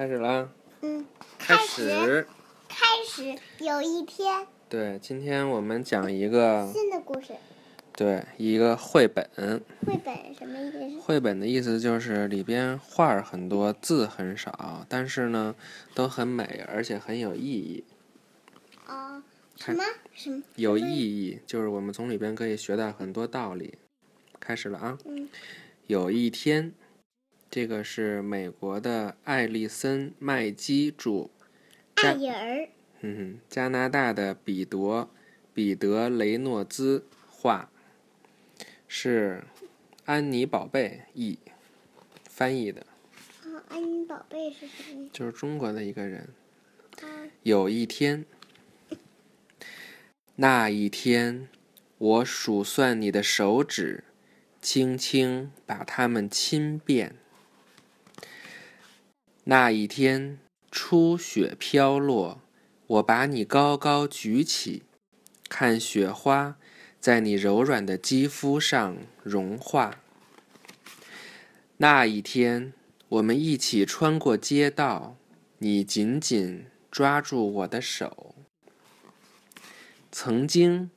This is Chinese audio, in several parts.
开始啦！嗯，开始，开始。有一天，对，今天我们讲一个新的故事。对，一个绘本。绘本什么意思？绘本的意思就是里边画儿很多，字很少，但是呢都很美，而且很有意义。哦，什么什么？有意义，就是我们从里边可以学到很多道理。开始了啊！嗯。有一天。这个是美国的艾利森·麦基著，艾尔，嗯哼，加拿大的彼得·彼得·雷诺兹画，是安妮宝贝译翻译的。啊，安妮宝贝是什么？就是中国的一个人。啊。有一天，那一天，我数算你的手指，轻轻把它们亲遍。那一天，初雪飘落，我把你高高举起，看雪花在你柔软的肌肤上融化。那一天，我们一起穿过街道，你紧紧抓住我的手。曾经，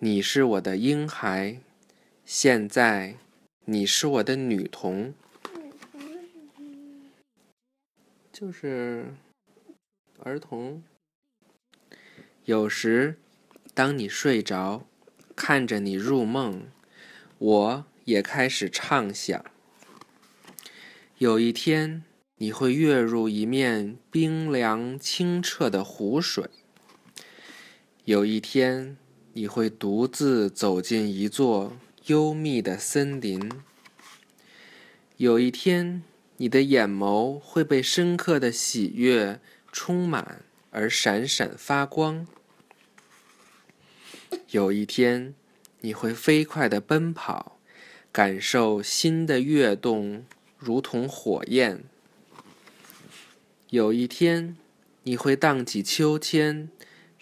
你是我的婴孩，现在，你是我的女童。就是儿童。有时，当你睡着，看着你入梦，我也开始畅想。有一天，你会跃入一面冰凉清澈的湖水；有一天，你会独自走进一座幽密的森林；有一天。你的眼眸会被深刻的喜悦充满而闪闪发光。有一天，你会飞快的奔跑，感受心的跃动如同火焰。有一天，你会荡起秋千，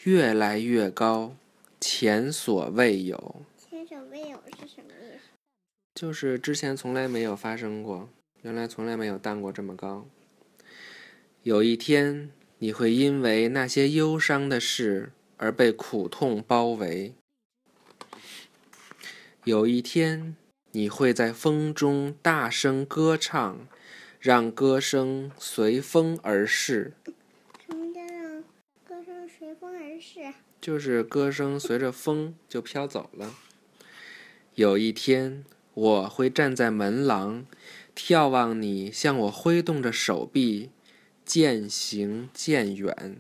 越来越高，前所未有。前所未有是什么意思？就是之前从来没有发生过。原来从来没有荡过这么高。有一天，你会因为那些忧伤的事而被苦痛包围。有一天，你会在风中大声歌唱，让歌声随风而逝。什么叫让歌声随风而逝？就是歌声随着风就飘走了。有一天，我会站在门廊。眺望你向我挥动着手臂，渐行渐远。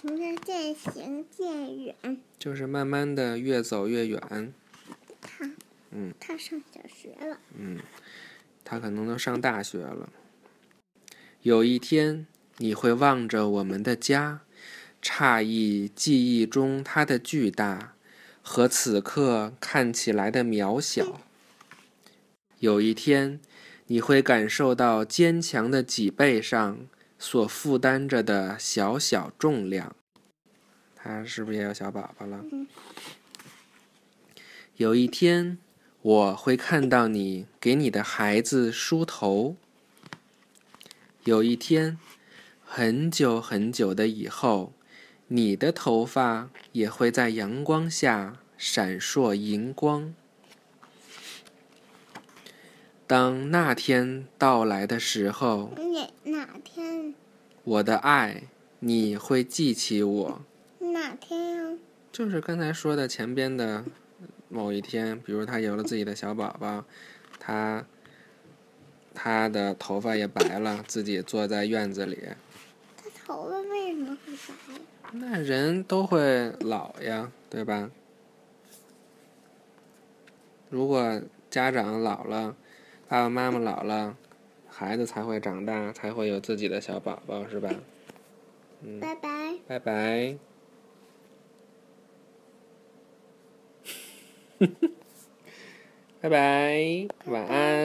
什么叫渐行渐远？就是慢慢的越走越远。他，嗯，他上小学了。嗯，他可能都上大学了。有一天，你会望着我们的家，诧异记忆中它的巨大和此刻看起来的渺小。有一天。你会感受到坚强的脊背上所负担着的小小重量。他是不是也有小宝宝了？有一天，我会看到你给你的孩子梳头。有一天，很久很久的以后，你的头发也会在阳光下闪烁银光。当那天到来的时候，哪哪天？我的爱，你会记起我。哪天呀？就是刚才说的前边的某一天，比如他有了自己的小宝宝，他他的头发也白了，自己坐在院子里。他头发为什么会白？那人都会老呀，对吧？如果家长老了。爸爸妈妈老了，孩子才会长大，才会有自己的小宝宝，是吧？嗯。拜拜。拜拜。拜拜，晚安。